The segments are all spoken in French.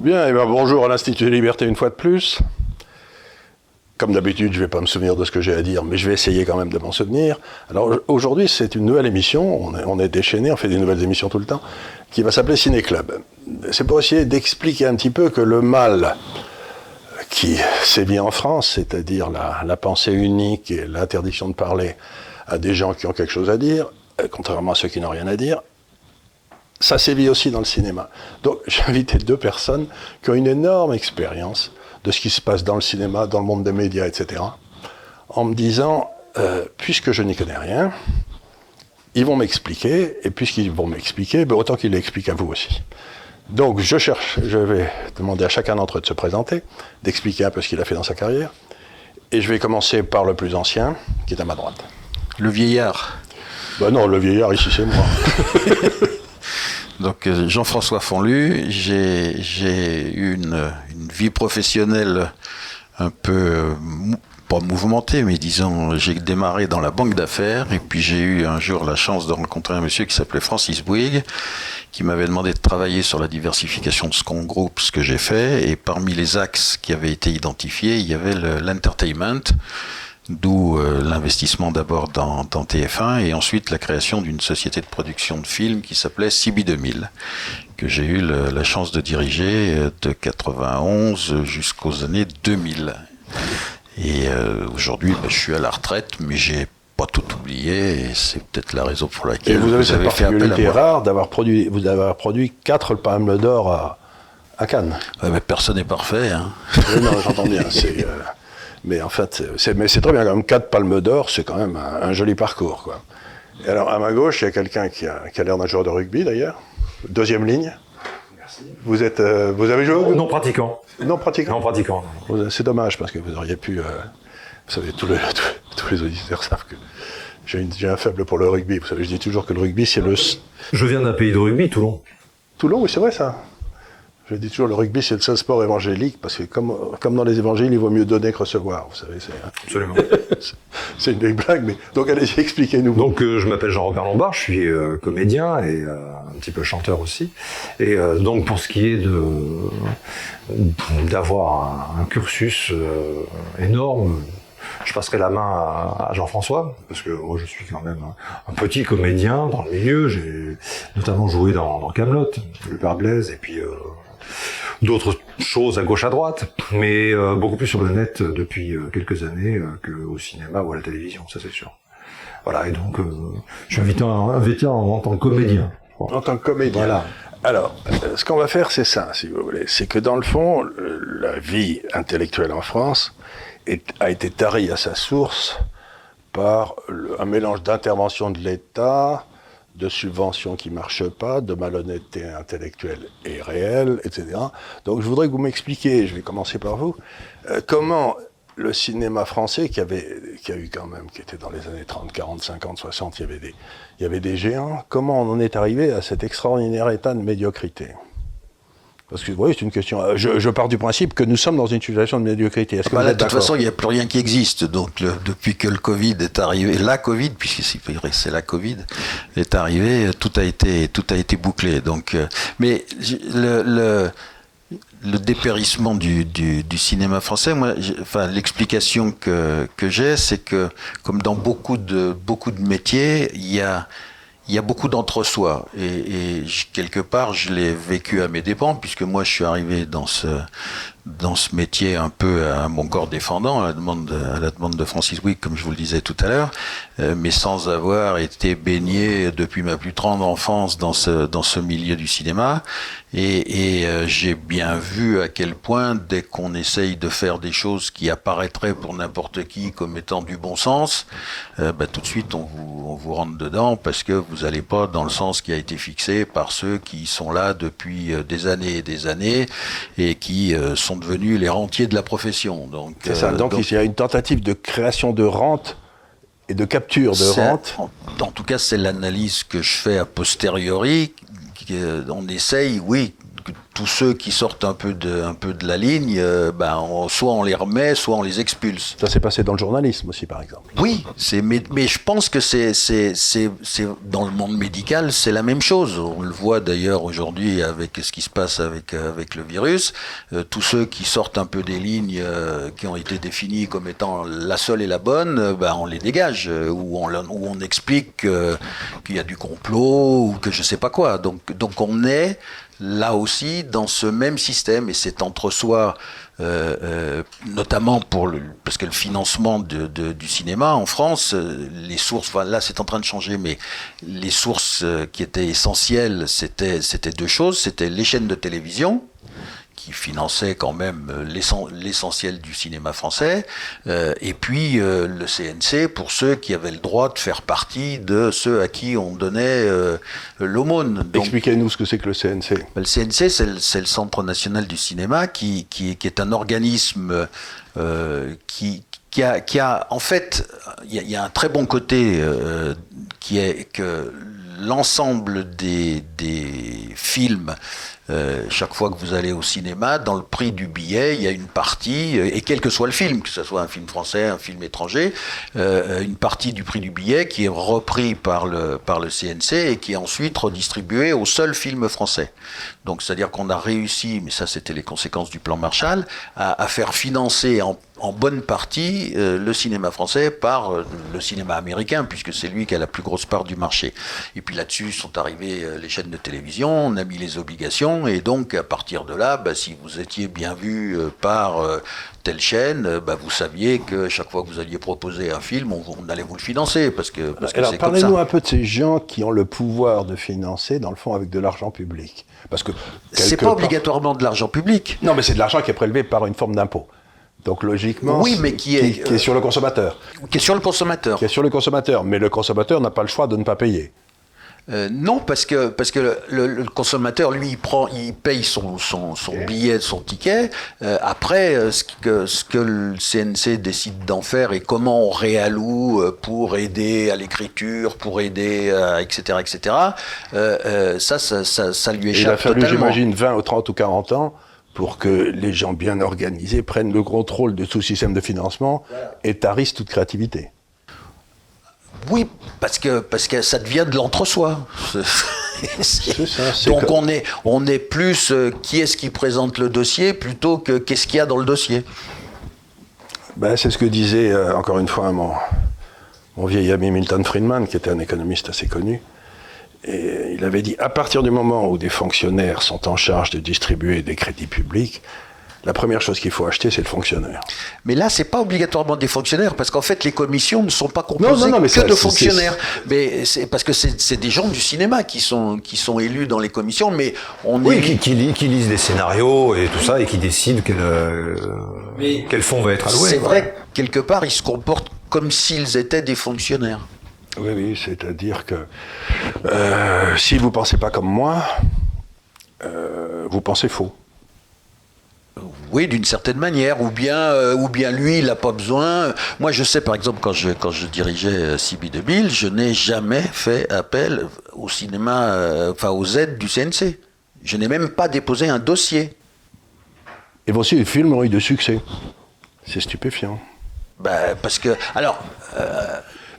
Bien, et ben bonjour à l'Institut des Libertés une fois de plus. Comme d'habitude, je ne vais pas me souvenir de ce que j'ai à dire, mais je vais essayer quand même de m'en souvenir. Alors aujourd'hui, c'est une nouvelle émission, on est, déchaîné, on fait des nouvelles émissions tout le temps, qui va s'appeler Ciné Club. C'est pour essayer d'expliquer un petit peu que le mal qui sévit en France, c'est-à-dire la, la pensée unique et l'interdiction de parler à des gens qui ont quelque chose à dire, euh, contrairement à ceux qui n'ont rien à dire, ça sévit aussi dans le cinéma. Donc j'ai invité deux personnes qui ont une énorme expérience de ce qui se passe dans le cinéma, dans le monde des médias, etc. En me disant, euh, puisque je n'y connais rien, ils vont m'expliquer, et puisqu'ils vont m'expliquer, ben autant qu'ils l'expliquent à vous aussi. Donc je cherche, je vais demander à chacun d'entre eux de se présenter, d'expliquer un peu ce qu'il a fait dans sa carrière, et je vais commencer par le plus ancien, qui est à ma droite. Le vieillard. Ben non, le vieillard ici c'est moi. Donc euh, Jean-François Fonlu, j'ai eu une, vie professionnelle un peu, pas mouvementée, mais disons, j'ai démarré dans la banque d'affaires, et puis j'ai eu un jour la chance de rencontrer un monsieur qui s'appelait Francis Bouygues, qui m'avait demandé de travailler sur la diversification de ce qu'on groupe, ce que j'ai fait, et parmi les axes qui avaient été identifiés, il y avait l'entertainment, D'où euh, l'investissement d'abord dans, dans, TF1 et ensuite la création d'une société de production de films qui s'appelait CB2000, que j'ai eu le, la chance de diriger euh, de 91 jusqu'aux années 2000. Et euh, aujourd'hui, bah, je suis à la retraite, mais j'ai pas tout oublié et c'est peut-être la raison pour laquelle et vous avez, vous avez fait appel à moi. rare d'avoir produit, vous avez produit quatre Palmes d'Or à, à Cannes. Ouais, mais personne n'est parfait. Hein. Non, j'entends bien. C'est, euh... Mais en fait, c'est, mais c'est très bien quand même. Quatre palmes d'or, c'est quand même un, un, joli parcours. Quoi. Et alors, à ma gauche, il y a quelqu'un qui a, qui a l'air d'un joueur de rugby d'ailleurs. Deuxième ligne. Merci. Vous, êtes, euh, vous avez joué Non, non pratiquant. Non pratiquant Non pratiquant. C'est dommage parce que vous auriez pu. Euh, vous savez, tous, le, tous, tous, les auditeurs savent que j'ai, une, j'ai un faible pour le rugby. Vous savez, je dis toujours que le rugby, c'est le. Je viens d'un pays de rugby, Toulon. Toulon, oui, c'est vrai ça. Je dis toujours, le rugby, c'est le seul sport évangélique, parce que comme, comme dans les évangiles, il vaut mieux donner que recevoir, vous savez. C'est, Absolument. c'est une belle blague, mais donc allez-y, expliquez-nous. Donc euh, je m'appelle Jean-Robert Lombard, je suis euh, comédien et euh, un petit peu chanteur aussi. Et donc pour ce qui est de d'avoir un, un, cursus énorme, je passerai la main à, Jean-François, parce que moi je suis quand même un, un, petit comédien dans le milieu. J'ai notamment joué dans, dans Camelot, le père Blaise, et puis euh, d'autres choses à gauche à droite, mais euh, beaucoup plus sur le net depuis euh, quelques années euh, qu'au cinéma ou à la télévision, ça c'est sûr. Voilà, et donc je suis invité, invité en, en, tant que comédien. En tant que comédien. Voilà. Alors, ce qu'on va faire, c'est ça, si vous voulez. C'est que dans le fond, la vie intellectuelle en France est, a été tarie à sa source par le, un mélange d'intervention de l'État, de subventions qui marchent pas, de malhonnêteté intellectuelle et réelle, etc. Donc je voudrais que vous m'expliquiez, je vais commencer par vous, euh, comment le cinéma français qui avait, a eu quand même, qui était dans les années 30, 40, 50, 60, il y avait des, il y avait des géants, comment on en est arrivé à cet extraordinaire état de médiocrité? Parce que oui, c'est une question. Je, je, pars du principe que nous sommes dans une situation de médiocrité. Est-ce que bah là, de toute façon, il n'y a plus rien qui existe. Donc, le, depuis que le Covid est arrivé, la Covid, puisque c'est la Covid, est arrivé, tout a été, tout a été bouclé. Donc, euh, mais le, le le dépérissement du, du, du, cinéma français, moi, enfin, l'explication que, que j'ai, c'est que, comme dans beaucoup de, beaucoup de métiers, il y a, il y a beaucoup d'entre-soi. Et, et, quelque part je l'ai vécu à mes dépens puisque moi je suis arrivé dans ce dans ce métier un peu à mon corps défendant à la demande de, à la demande de Francis Wick comme je vous le disais tout à l'heure euh, mais sans avoir été baigné depuis ma plus tendre enfance dans ce dans ce milieu du cinéma. Et, et euh, j'ai bien vu à quel point dès qu'on essaye de faire des choses qui apparaîtraient pour n'importe qui comme étant du bon sens euh, bah, tout de suite on vous on vous rentre dedans parce que vous n'allez pas dans le sens qui a été fixé par ceux qui sont là depuis des années et des années et qui euh, sont devenus les rentiers de la profession. Donc, c'est ça. Donc, donc, il y a une tentative de création de rente et de capture de rente. En, en, tout cas, c'est l'analyse que je fais a posteriori. On essaye, oui, tous ceux qui sortent un peu de, un peu de la ligne, euh, ben, soit on les remet, soit on les expulse. Ça s'est passé dans le journalisme aussi, par exemple. Oui, mais, mais je pense que c'est, c'est, c'est, c'est dans le monde médical, c'est la même chose. On le voit d'ailleurs aujourd'hui avec ce qui se passe avec, euh, avec le virus. Euh, tous ceux qui sortent un peu des lignes qui ont été définies comme étant la seule et la bonne, ben, on les dégage, ou on, on explique qu'il y a du complot, ou que je sais pas quoi. Donc, donc on est là aussi dans ce même système et c'est entre soi euh, euh, notamment pour le, parce que le financement de, du cinéma en France, euh, les sources, enfin là c'est en train de changer, mais les sources qui étaient essentielles, c'était c'était deux choses, c'était les chaînes de télévision qui finançait quand même euh, l'essentiel du cinéma français, euh, et puis euh, le CNC pour ceux qui avaient le droit de faire partie de ceux à qui on donnait l'aumône. Expliquez-nous ce que c'est que le CNC. Ben, le CNC, c'est le, Centre national du cinéma, qui, qui, qui est un organisme qui, qui a, qui a, en fait, il y, y, a un très bon côté qui est que l'ensemble des, des, films euh, chaque fois que vous allez au cinéma, dans le prix du billet, il y a une partie, euh, et quel que soit le film, que ce soit un film français, un film étranger, euh, une partie du prix du billet qui est repris par le, par le CNC et qui est ensuite redistribué au seul film français. Donc c'est-à-dire qu'on a réussi, mais ça c'était les conséquences du plan Marshall, à, faire financer en en bonne partie le cinéma français par le cinéma américain, puisque c'est lui qui a la plus grosse part du marché. Et puis là-dessus sont arrivées les chaînes de télévision, on a mis les obligations, et donc à partir de là, bah, si vous étiez bien vu par telle chaîne, bah, vous saviez que chaque fois que vous alliez proposer un film, on, allait vous le financer, parce que, parce Alors parlez-nous un peu de ces gens qui ont le pouvoir de financer, dans le fond, avec de l'argent public. Parce que c'est pas obligatoirement de l'argent public. Non, mais c'est de l'argent qui est prélevé par une forme d'impôt. Donc logiquement, oui, mais qui est, qui, est sur le consommateur. Qui est sur le consommateur. Qui est sur le consommateur, mais le consommateur n'a pas le choix de ne pas payer. Euh, non, parce que, parce que le, consommateur, lui, il, prend, il paye son, son, son billet, son ticket. Euh, après, euh, ce que, ce que le CNC décide d'en faire et comment on réalloue pour aider à l'écriture, pour aider, à, etc., etc., ça, ça, ça, ça, lui échappe Il a fallu, j'imagine, 20 ou 30 ou 40 ans pour que les gens bien organisés prennent le contrôle de tout système de financement et tarissent toute créativité. Oui, parce que, parce que ça devient de l'entre-soi. Donc on est, on est plus euh, qui est-ce qui présente le dossier plutôt que qu'est-ce qu'il y a dans le dossier. Ben, c'est ce que disait euh, encore une fois mon, mon vieil ami Milton Friedman, qui était un économiste assez connu. Et il avait dit, à partir du moment où des fonctionnaires sont en charge de distribuer des crédits publics, la première chose qu'il faut acheter, c'est le fonctionnaire. Mais là, c'est pas obligatoirement des fonctionnaires, parce qu'en fait, les commissions ne sont pas composées que de fonctionnaires. Mais c'est parce que c'est des gens du cinéma qui sont qui sont élus dans les commissions, mais on oui, qui, qui, lisent des scénarios et tout ça et qui décident quel, euh, quel fonds va être alloué. C'est vrai, quelque part, ils se comportent comme s'ils étaient des fonctionnaires. Oui, oui, c'est-à-dire que euh, si vous ne pensez pas comme moi, euh, vous pensez faux. Oui, d'une certaine manière, ou bien, euh, ou bien lui, il n'a pas besoin. Moi, je sais, par exemple, quand je, quand je dirigeais CB 2000, je n'ai jamais fait appel au cinéma, enfin aux aides du CNC. Je n'ai même pas déposé un dossier. Et voici, les films ont eu de succès. C'est stupéfiant. Ben, parce que, alors,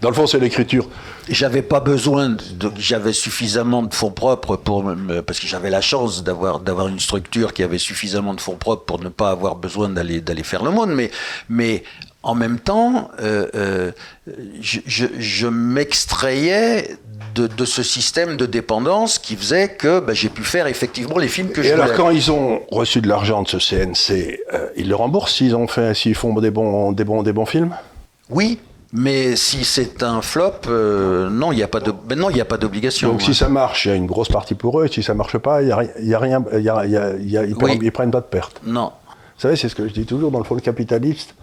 dans le fond, c'est l'écriture. J'avais pas besoin, j'avais suffisamment de fonds propres pour parce que j'avais la chance d'avoir d'avoir une structure qui avait suffisamment de fonds propres pour ne pas avoir besoin d'aller d'aller faire le monde. Mais mais en même temps, euh, euh, je, je, je m'extrayais de, de, ce système de dépendance qui faisait que ben, j'ai pu faire effectivement les films que Et je alors, quand ils ont reçu de l'argent de ce CNC, euh, ils le remboursent s'ils ont fait, s'ils font des bons, des bons, des bons films? Oui, mais si c'est un flop, euh, non, il n'y a pas de, non, il n'y a pas d'obligation. Donc si ça marche, il y a une grosse partie pour eux. Et si ça marche pas, il y a, y a, rien, y a, y a, y a ils, prennent, ils, prennent, pas de perte. Non. Vous savez, c'est ce que je dis toujours dans le fond le capitaliste.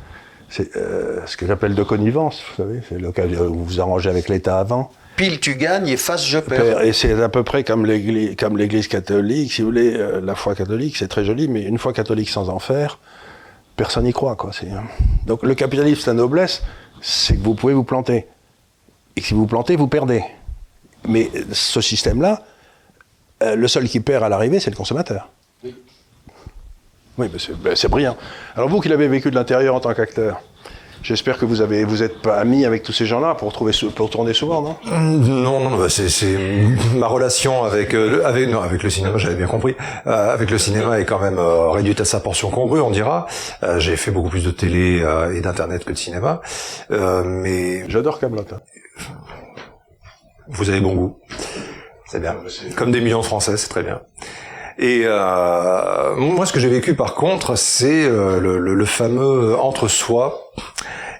C'est euh, ce que j'appelle de connivence. Vous savez, c'est le cas où vous vous arrangez avec l'État avant. Pile tu gagnes et face je perds. Et c'est à peu près comme l'Église, comme l'Église catholique. Si vous voulez, euh, la foi catholique, c'est très joli, mais une foi catholique sans en faire, personne n'y croit. Quoi. Hein. Donc le capitalisme, sa noblesse, c'est que vous pouvez vous planter. Et que si vous plantez, vous perdez. Mais ce système-là, euh, le seul qui perd à l'arrivée, c'est le consommateur. Oui, c'est ben, c'est brillant. Alors vous qui l'avez vécu de l'intérieur en tant qu'acteur, j'espère que vous avez vous êtes pas amis avec tous ces gens-là pour trouver pour tourner souvent, non? Non, non, bah, c'est, c'est ma relation avec euh, le, avec non, avec le cinéma, j'avais bien compris. Euh, avec le cinéma est quand même euh, réduite à sa portion congrue, on dira. Euh, j'ai fait beaucoup plus de télé euh, et d'internet que de cinéma, Euh, mais J'adore Camelot. hein. vous avez bon goût. C'est bien. Comme des millions de Français, c'est très bien. Et euh, moi, ce que j'ai vécu par contre, c'est euh, le, le- le fameux entre-soi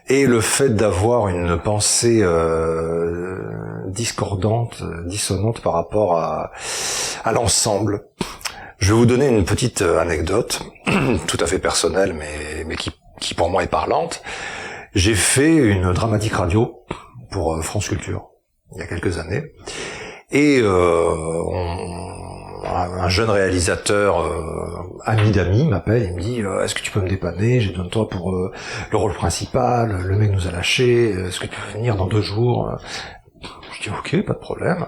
et le fait d'avoir une pensée euh, discordante, dissonante par rapport à, à l'ensemble. Je vais vous donner une petite euh, anecdote, tout à fait personnelle, mais, mais qui, qui pour moi est parlante. J'ai fait une dramatique radio pour euh, France Culture il y a quelques années. Et euh, on- un un jeune réalisateur, euh, ami d'amis, m'appelle et me dit euh, Est-ce que tu peux me dépanner? J'ai besoin toi pour euh, le rôle principal. Le mec nous a lâchés. Est-ce que tu peux venir dans deux jours? Je dis Ok, pas de problème.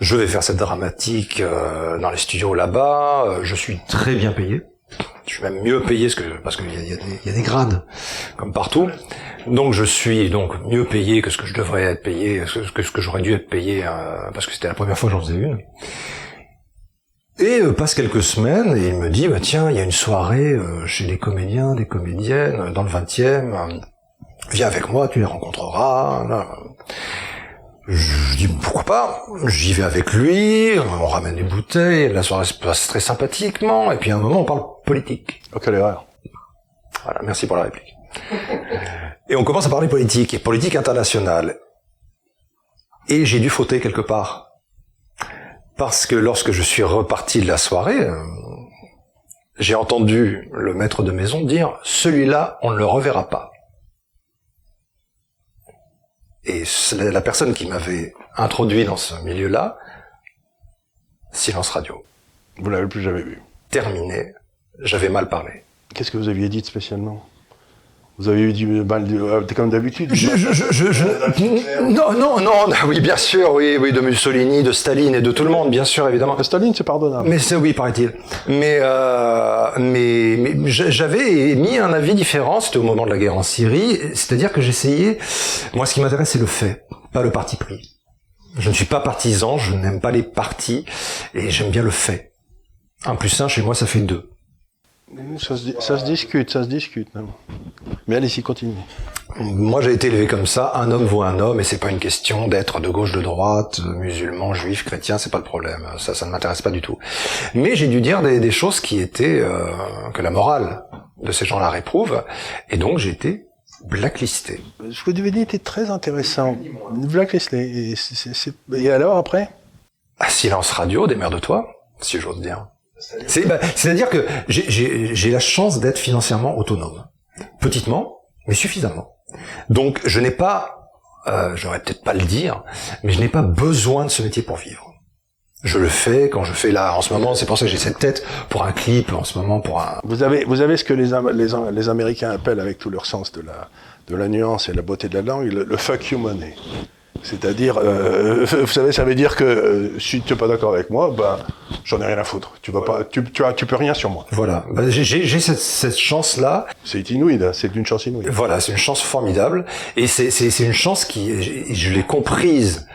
Je vais faire cette dramatique euh, dans les studios là-bas. Euh, Je suis très bien payé. Je suis même mieux payé parce que parce qu'il y a, y a des- grades comme partout. Donc je suis donc mieux payé que ce que je devrais être payé, que ce que, que j'aurais dû être payé euh, parce que c'était la première fois que j'en faisais une. Et euh, passe quelques semaines et il me dit bah tiens il y a une soirée euh, chez des comédiens, des comédiennes euh, dans le 20e. euh, viens avec moi, tu les rencontreras. là. Je dis pourquoi pas. J'y vais avec lui, on ramène des bouteilles, la soirée se passe très sympathiquement et puis à un moment on parle politique. Oh, quelle erreur. Voilà, merci pour la réplique. Et on commence à parler politique, et politique internationale. Et j'ai dû fauter quelque part. Parce que lorsque je suis reparti de la soirée, euh, j'ai entendu le maître de maison dire « Celui-là, on ne le reverra pas ». Et la personne qui m'avait introduit dans ce milieu-là, silence radio. Vous l'avez plus jamais vu. Terminé, j'avais mal parlé. Qu'est-ce que vous aviez dit spécialement? Vous avez eu du mal, de- euh, comme d'habitude. Je, je, je, je, je- non, non, non, oui, bien sûr, oui, oui, de Mussolini, de Staline et de tout le monde, bien sûr, évidemment. Staline, c'est pardonnable. Mais c'est oui, paraît-il. Mais, euh, mais, mais j'avais émis un avis différent. C'était au moment de la guerre en Syrie. C'est-à-dire que j'essayais. Moi, ce qui m'intéresse, c'est le fait, pas le parti pris. Je ne suis pas partisan. Je n'aime pas les partis et j'aime bien le fait. Un plus un chez moi, ça fait deux. Ça se, ça se discute, ça se discute. non. Mais allez-y, continuez. Moi, j'ai été élevé comme ça. Un homme vaut un homme, et c'est pas une question d'être de gauche, de droite, euh, musulman, juif, chrétien. C'est pas le problème. Ça, ça ne m'intéresse pas du tout. Mais j'ai dû dire des, des choses qui étaient euh, que la morale de ces gens-là réprouve, et donc j'ai été blacklisté. Ce que vous avez dit était très intéressant. Blacklisté. Et, c'est- c'est- c'est- et alors, après? À silence radio, démerde-toi, si j'ose dire. Bah, c'est-à-dire que j'ai, la chance d'être financièrement autonome. Petitement, mais suffisamment. Donc, je n'ai pas, euh, j'aurais peut-être pas le dire, mais je n'ai pas besoin de ce métier pour vivre. Je le fais quand je fais là, en ce moment, c'est pour ça que j'ai cette tête pour un clip, en ce moment pour un... vous avez, vous avez ce que les, Am- les, Am- les Américains appellent, avec tout leur sens de la, de la nuance et la beauté de la langue, le, le fuck you money. C'est-à-dire, euh, vous savez, ça veut dire que euh, si tu n'es pas d'accord avec moi, ben, j'en ai rien à foutre. Tu vas pas, tu, tu, as, tu peux rien sur moi. Voilà, Bah, j'ai, cette, cette chance-là, C'est inouï, c'est d'une chance inouïe. Voilà, c'est une chance formidable et c'est c'est c'est une chance qui je, je l'ai comprise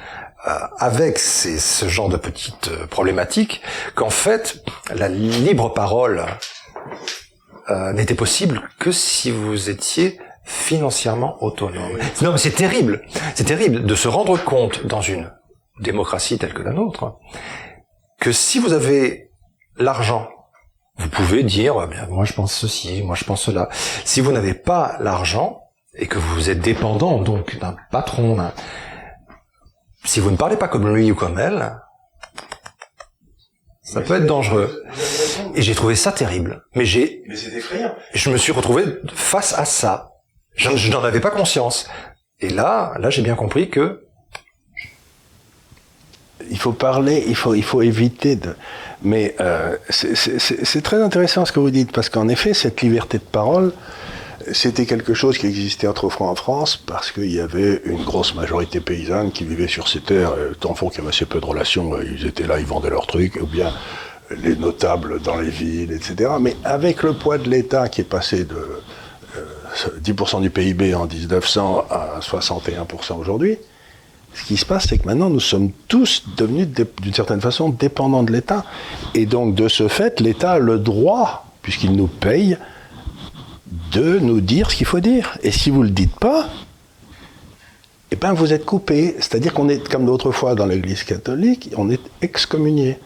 euh, avec ces, ce genre de petites euh, problématiques qu'en fait la libre parole euh, n'était possible que si vous étiez financièrement autonome. Non mais c'est terrible, c'est terrible de se rendre compte dans une démocratie telle que la nôtre que si vous avez l'argent vous pouvez dire, eh bien, moi je pense ceci, moi je pense cela. Si vous n'avez pas l'argent et que vous êtes dépendant donc d'un patron, si vous ne parlez pas comme lui ou comme elle, ça peut être dangereux. Et j'ai trouvé ça terrible. Mais j'ai, Mais c'est effrayant. je me suis retrouvé face à ça. Je, n'en avais pas conscience. Et là, là, j'ai bien compris que il faut parler, il faut, il faut éviter de. Mais euh, c'est très intéressant ce que vous dites, parce qu'en effet, cette liberté de parole, c'était quelque chose qui existait autrefois en France, parce qu'il y avait une grosse majorité paysanne qui vivait sur ces terres. Euh, Tant fond qu'il y avait assez peu de relations, euh, ils étaient là, ils vendaient leurs trucs, ou bien les notables dans les villes, etc. Mais avec le poids de l'État qui est passé de 10% du PIB en 1900 à 61% aujourd'hui, ce qui se passe, c'est que maintenant, nous sommes tous devenus, d'une certaine façon, dépendants de l'État. Et donc, de ce fait, l'État a le droit, puisqu'il nous paye, de nous dire ce qu'il faut dire. Et si vous ne le dites pas, eh ben, vous êtes coupé. C'est-à-dire qu'on est, comme d'autres fois dans l'Église catholique, on est excommunié.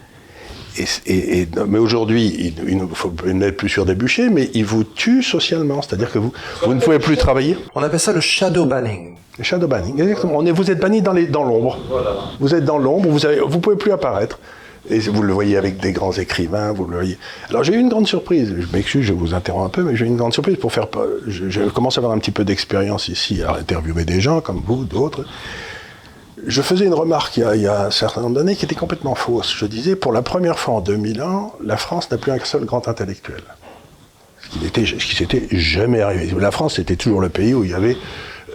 Et, mais aujourd'hui, il, ne faut n'être plus sur des bûchers, mais il vous tue socialement. C'est-à-dire que vous, vous ne pouvez plus travailler. On appelle ça le shadow banning. Le shadow banning, exactement. On est, vous êtes banni dans l'ombre. Voilà. Vous êtes dans l'ombre, vous ne vous pouvez plus apparaître. Et vous le voyez avec des grands écrivains, vous le voyez. Alors j'ai eu une grande surprise, je m'excuse, je vous interromps un peu, mais j'ai eu une grande surprise pour faire... Je, je commence à avoir un petit peu d'expérience ici, à interviewer des gens comme vous, d'autres je faisais une remarque il y, a, un certain nombre d'années qui était complètement fausse. Je disais, pour la première fois en 2000 ans, la France n'a plus un seul grand intellectuel. Ce qui, s'était jamais arrivé. La France, c'était toujours le pays où il y avait,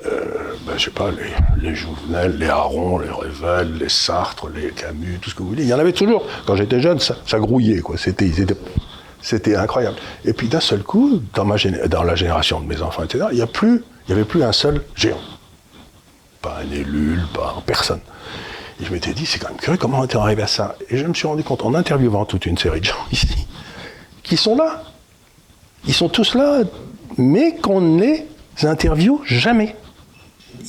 euh, ben, je sais pas, les, les Jouvenel, les Aron, les Revel, les Sartre, les Camus, tout ce que vous voulez. Il y en avait toujours. Quand j'étais jeune, ça, grouillait, quoi. C'était, c'était incroyable. Et puis d'un seul coup, dans, la génération de mes enfants, etc., il n'y avait plus un seul géant pas un élu, pas personne. Et je m'étais dit, c'est quand même curieux, comment on est arrivé à ça? Et je me suis rendu compte, en interviewant toute une série de gens ici, qui sont là. Ils sont tous là, mais qu'on ne les interviewe jamais.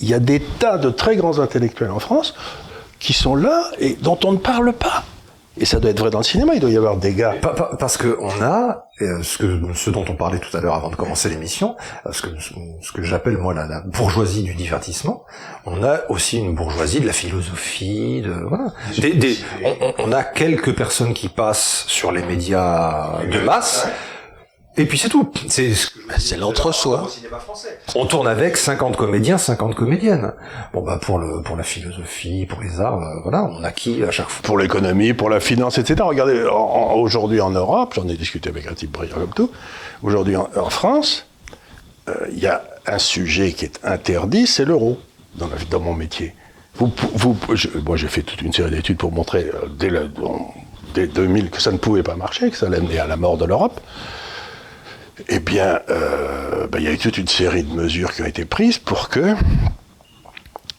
Il y a des tas de très grands intellectuels en France qui sont là et dont on ne parle pas. Et ça doit être vrai dans le cinéma, il doit y avoir des gars. Parce que on a euh, ce, que, ce dont on parlait tout à l'heure avant de commencer l'émission, euh, ce que, ce que j'appelle moi la, bourgeoisie du divertissement. On a aussi une bourgeoisie de la philosophie, de voilà. Des, on, on, a quelques personnes qui passent sur les médias de masse. Et puis c'est tout. C'est c'est l'entre-soi. On tourne avec 50 comédiens, 50 comédiennes. Bon bah pour le pour la philosophie, pour les arts, euh, voilà, on a qui à chaque fois. Pour l'économie, pour la finance, etc. Regardez, aujourd'hui en Europe, j'en ai discuté avec un type brillant comme tout. Aujourd'hui en, France, euh, il y a un sujet qui est interdit, c'est l'euro dans, dans mon métier. Vous, vous, moi j'ai fait toute une série d'études pour montrer euh, dès, dès 2000 que ça ne pouvait pas marcher, que ça allait mener à la mort de l'Europe eh bien, euh, ben, il y a eu toute une série de mesures qui ont été prises pour que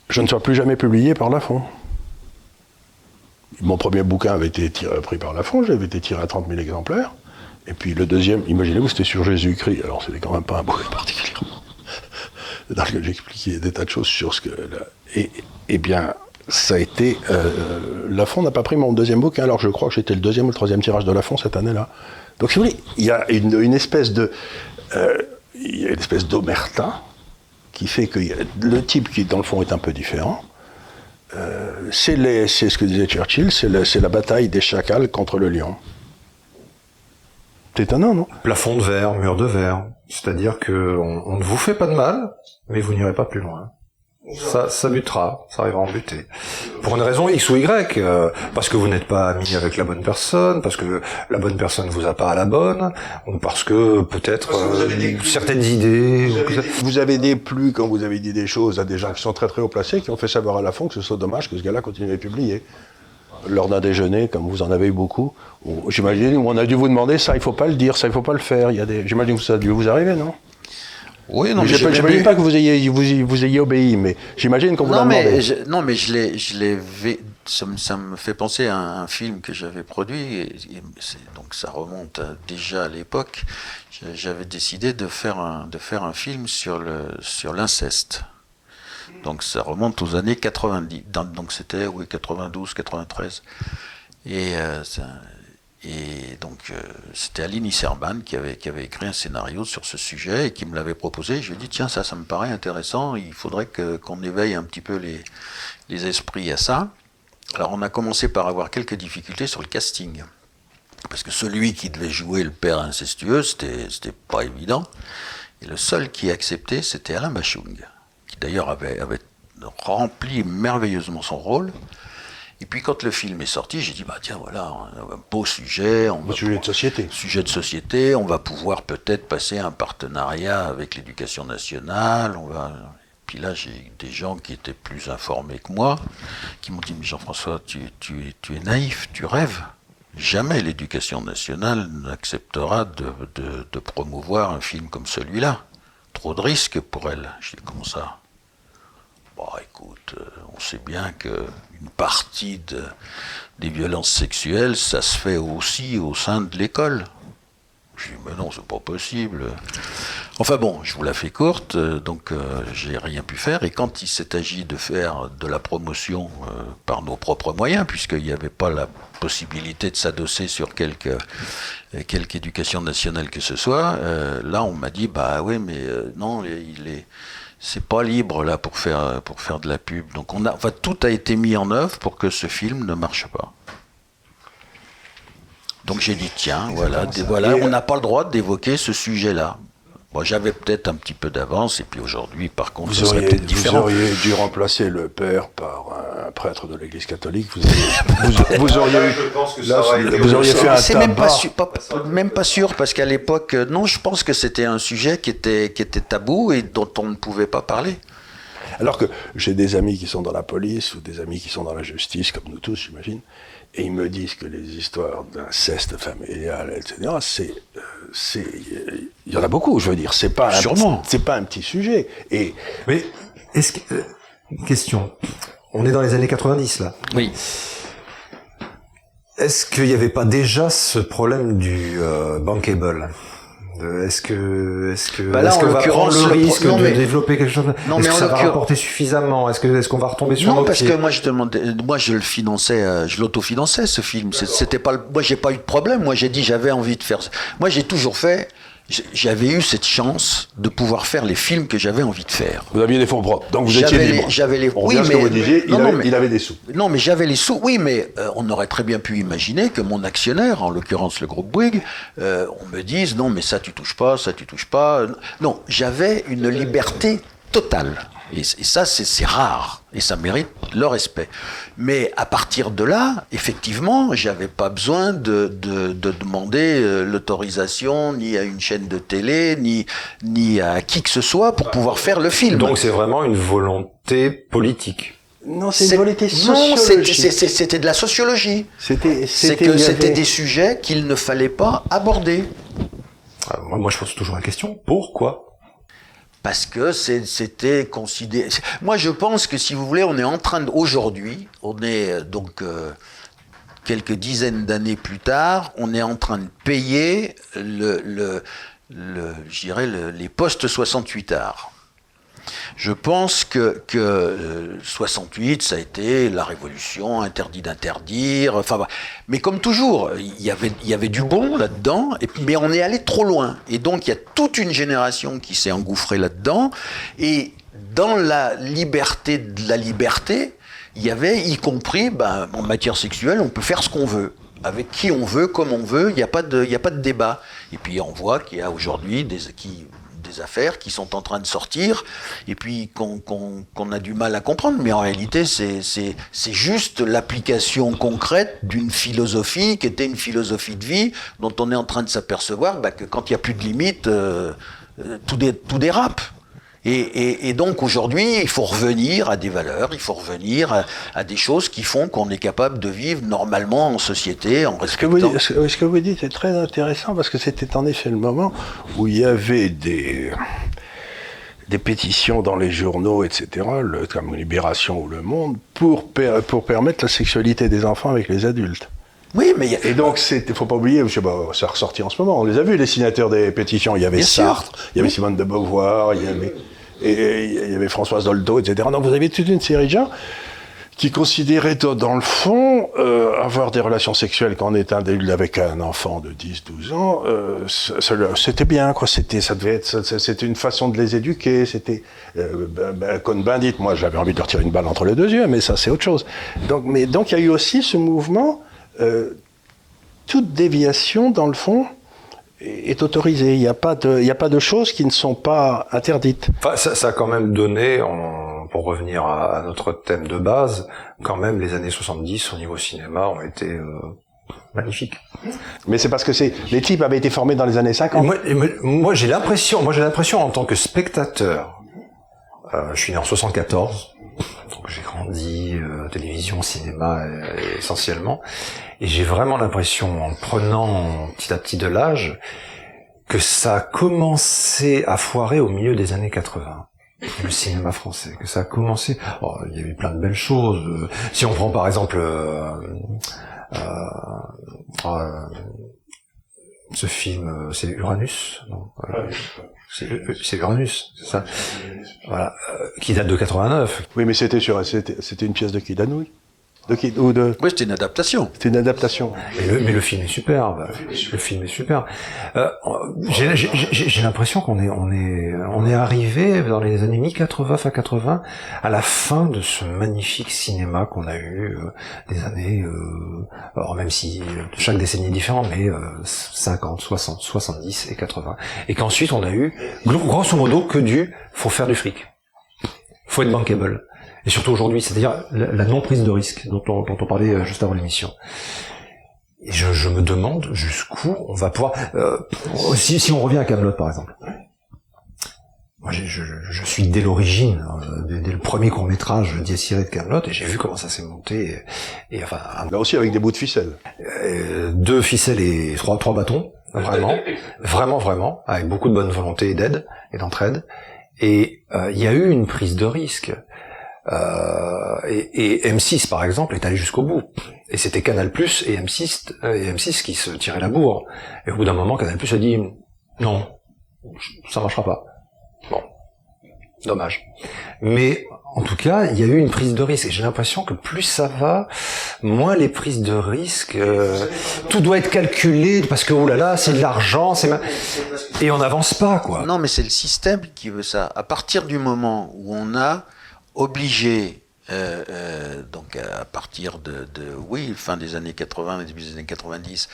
je ne sois plus jamais publié par Lafon. Mon premier bouquin avait été pris par Lafon, j'avais été tiré à 30 000 exemplaires. Et puis le deuxième, imaginez-vous, c'était sur Jésus-Christ. Alors c'était quand même pas un bouquin particulièrement. Dans lequel j'expliquais des tas de choses sur ce que. Et, eh bien, ça a été. Euh, n'a pas pris mon deuxième bouquin, alors je crois que j'étais le deuxième ou le troisième tirage de Lafon cette année-là. Donc, il y a une, espèce de. Euh, il y a une espèce d'omerta qui fait que le type qui, dans le fond, est un peu différent. Euh, c'est ce que disait Churchill, c'est la bataille des chacals contre le lion. C'est étonnant, non? Plafond de verre, mur de verre. C'est-à-dire que on ne vous fait pas de mal, mais vous n'irez pas plus loin ça, ça butera, ça arrivera en buter. Pour une raison X ou Y, euh, parce que vous n'êtes pas ami avec la bonne personne, parce que la bonne personne ne vous a pas à la bonne, ou parce que peut-être euh, certaines idées. Vous avez, des plus quand vous avez dit des choses à des gens qui sont très très haut placés, qui ont fait savoir à la fin que ce soit dommage que ce gars-là continue à publier. Lors d'un déjeuner, comme vous en avez eu beaucoup, j'imagine, où on a dû vous demander ça, il faut pas le dire, ça, il faut pas le faire. Il y a des, j'imagine que ça a dû vous arriver, non? Oui, non, mais, j'imagine pas que vous ayez, vous, vous ayez obéi, mais j'imagine qu'on vous non, mais non, mais je l'ai, je l'ai, ça, ça, me fait penser à un film que j'avais produit, et, donc ça remonte déjà à l'époque. J'avais décidé de faire un, de faire un film sur le, sur l'inceste. Donc ça remonte aux années 90. Donc c'était oui 92, 93. Et euh, et donc, euh, c'était Aline Isserban qui avait, écrit un scénario sur ce sujet et qui me l'avait proposé. Je lui ai dit, tiens, ça, ça me paraît intéressant, il faudrait qu'on éveille un petit peu les, esprits à ça. Alors, on a commencé par avoir quelques difficultés sur le casting. Parce que celui qui devait jouer le père incestueux, c'était pas évident. Et le seul qui acceptait, c'était Alain Bachung, qui d'ailleurs avait rempli merveilleusement son rôle. Et puis quand le film est sorti, j'ai dit bah tiens voilà un beau sujet, on sujet de société, sujet de société, on va pouvoir peut-être passer un partenariat avec l'éducation nationale, on va. Puis là j'ai des gens qui étaient plus informés que moi, qui m'ont dit mais Jean-François tu, tu, tu es naïf, tu rêves. jamais l'éducation nationale n'acceptera de, de, de, promouvoir un film comme celui-là. Trop de risques pour elle. Je dis comment ça? Écoute, euh, on sait bien qu'une partie de, des violences sexuelles, ça se fait aussi au sein de l'école. Je dis, mais non, c'est pas possible. Enfin bon, je vous la fais courte, euh, donc euh, j'ai rien pu faire. Et quand il s'est agi de faire de la promotion par nos propres moyens, puisqu'il n'y avait pas la possibilité de s'adosser sur quelque, quelque éducation nationale que ce soit, là on m'a dit, bah oui, mais non, il est c'est pas libre là pour faire pour faire de la pub. Donc on a, enfin, tout a été mis en œuvre pour que ce film ne marche pas. Donc j'ai dit tiens, voilà, des- voilà, on n'a pas le droit d'évoquer ce sujet-là. Bon, j'avais peut-être un petit peu d'avance et puis aujourd'hui, par contre, Vous ce serait auriez, peut-être vous auriez dû remplacer le père par un prêtre de l'Église catholique. Vous, auriez- vous- vous auriez eu. Je pense que là, ça aurait été vous auriez fait un C'est même pas tabac. sûr, pas- même pas sûr parce qu'à l'époque, euh, non, je pense que c'était un sujet qui était qui était tabou et dont on ne pouvait pas parler. Alors que j'ai des amis qui sont dans la police ou des amis qui sont dans la justice, comme nous tous, j'imagine, et ils me disent que les histoires d'inceste familial, etc., c'est, euh, c'est, il y en a beaucoup. Je veux dire, c'est pas, un- Sûrement. c'est pas un petit sujet. Et Mais est-ce que euh, question On est dans les années 90 là. Oui. Est-ce qu'il n'y avait pas déjà ce problème du euh, bankable? De- Est-ce que est-ce que Bah là, est-ce en qu'on va prendre le risque non, de mais- développer quelque chose Non, Est-ce mais que en ça va rapporter suffisamment Est-ce que est-ce qu'on va retomber sur Non, parce que moi je demandais, moi je le finançais, euh, je l'autofinançais ce film. C'était pas, le- moi j'ai pas eu de problème. Moi j'ai dit j'avais envie de faire. Moi j'ai toujours fait. J'avais eu cette chance de pouvoir faire les films que j'avais envie de faire. vous aviez des fonds propres, donc vous étiez libre. j'avais les- On oui, revient à ce mais- que vous disiez, il, non, non, avait, mais- il avait des sous. Non, mais j'avais les sous. Oui, mais euh, on aurait très bien pu imaginer que mon actionnaire, en l'occurrence le groupe Bouygues, euh, on me dise non, mais ça tu touches pas, ça tu touches pas. Non, j'avais une liberté totale. Et, ça, c'est rare. Et ça mérite le respect. Mais à partir de là, effectivement, j'avais pas besoin de, de, de demander euh, l'autorisation ni à une chaîne de télé, ni, ni à qui que ce soit pour pouvoir faire le film. Donc c'est vraiment une volonté politique. Non, c'est une volonté sociologique. c'était de la sociologie. C'était, C'est c'était, que il y c'était avait- des sujets qu'il ne fallait pas aborder. Ah, moi, moi, je pose toujours la question pourquoi Parce que c'était considéré. Moi, je pense que si vous voulez, on est en train de. Aujourd'hui, on est euh, donc euh, quelques dizaines d'années plus tard, on est en train de payer le, le, le- le- les postes 68 arts. Je pense que, que euh, 68, ça a été la révolution, interdit d'interdire, enfin, mais comme toujours, il y avait, du bon là-dedans, mais on est allé trop loin. Et donc, il y a toute une génération qui s'est engouffrée là-dedans, et dans la liberté de la liberté, il y avait, y compris, ben, en matière sexuelle, on peut faire ce qu'on veut. Avec qui on veut, comme on veut, il n'y a, a pas de débat. Et puis on voit qu'il y a aujourd'hui des, qui, affaires qui sont en train de sortir et puis qu'on a du mal à comprendre. Mais en réalité, c'est juste l'application concrète d'une philosophie qui était une philosophie de vie dont on est en train de s'apercevoir bah, que quand il n'y a plus de limites, euh, euh, tout dérape. Et, et- et donc aujourd'hui, il faut revenir à des valeurs, il faut revenir à, à des choses qui font qu'on est capable de vivre normalement en société, en Ce que, vous, respectant. dites- ce que- ce que vous dites est très intéressant parce que c'était en effet le moment où il y avait des, des pétitions dans les journaux, etc., le, comme Libération ou Le Monde, pour, per- pour permettre la sexualité des enfants avec les adultes. Oui, mais il y a- Et donc, il faut pas oublier, je sais pas, ça ressorti en ce moment, on les a vus, les signataires des pétitions. Il y avait Bien sûr. Sartre, il y avait Simone de Beauvoir, il y avait, et, il y avait Françoise Dolto, etc. Donc, vous avez toute une série de gens qui considéraient, dans dans le fond, euh, avoir des relations sexuelles quand on est adulte avec un enfant de 10, 12 ans, euh, c'était bien, quoi. C'était, ça devait être, c'était une façon de les éduquer. C'était, euh, ben, ben, Bandit, moi, j'avais envie de leur tirer une balle entre les deux yeux, mais ça, c'est autre chose. Donc, mais, donc, il y a eu aussi ce mouvement, euh, toute déviation, dans le fond, est autorisée. Il n'y a pas de, il y a pas de choses qui ne sont pas interdites. Enfin, ça, ça a quand même donné, pour revenir à, à notre thème de base, quand même les années 70 au niveau cinéma ont été euh, magnifiques. Mais c'est parce que c'est, les types avaient été formés dans les années Et 50. moi, et moi- moi, j'ai l'impression, moi j'ai l'impression en tant que spectateur, euh, je suis né en 74, J'ai grandi euh, télévision, cinéma euh, essentiellement, et j'ai vraiment l'impression, en prenant petit à petit de l'âge, que ça a commencé à foirer au milieu des années 80 le cinéma français, que ça a commencé. Oh, il y a eu plein de belles choses. Euh, Si on prend par exemple euh, euh, euh, ce film, c'est Uranus, C'est Uranus, c'est ça. Voilà, euh, qui date de 89. Oui, mais c'était sur, c'était c'était une pièce de qui Danouille de qui, ou de, Oui, c'était une adaptation. C'était une adaptation. Mais le, mais le film est superbe. Le film est superbe. Euh, j'ai j'ai- j'ai- j'ai l'impression qu'on est, on est, on est arrivé dans les années mi-80, fin 80, à la fin de ce magnifique cinéma qu'on a eu euh, des années, euh, alors même si euh, chaque décennie est différente, mais euh, 50, 60, 70 et 80. Et qu'ensuite on a eu, gro- grosso modo, que du, faut faire du fric. Faut être bankable. Et surtout aujourd'hui, c'est-à-dire la, non-prise de risque dont on, dont on parlait euh, juste avant l'émission. Et je, je me demande jusqu'où on va pouvoir. euh, si, si on revient à Camelot par exemple. Moi, je, je, je suis dès l'origine, euh, dès, dès le premier court métrage d'Yessiré de Camelot, et j'ai vu comment ça s'est monté. Et, et enfin, un- Là aussi avec des bouts de ficelle. euh, deux ficelles et trois, trois bâtons, vraiment, vraiment, vraiment, avec beaucoup de bonne volonté et d'aide et d'entraide. Et euh, il y a eu une prise de risque. Euh, et, et M6 par exemple est allé jusqu'au bout. Et c'était Canal Plus et M6 euh, et M6 qui se tiraient la bourre. Et au bout d'un moment, Canal Plus a dit non, ça marchera pas. Bon, dommage. Mais en tout cas, il y a eu une prise de risque. Et j'ai l'impression que plus ça va, moins les prises de risque. euh, tout doit être calculé parce que oh là là, c'est de l'argent, c'est ma- et on n'avance pas quoi. Non, mais c'est le système qui veut ça. À partir du moment où on a obligé, euh, euh, donc à partir de, oui, fin des années 80, début des années 90,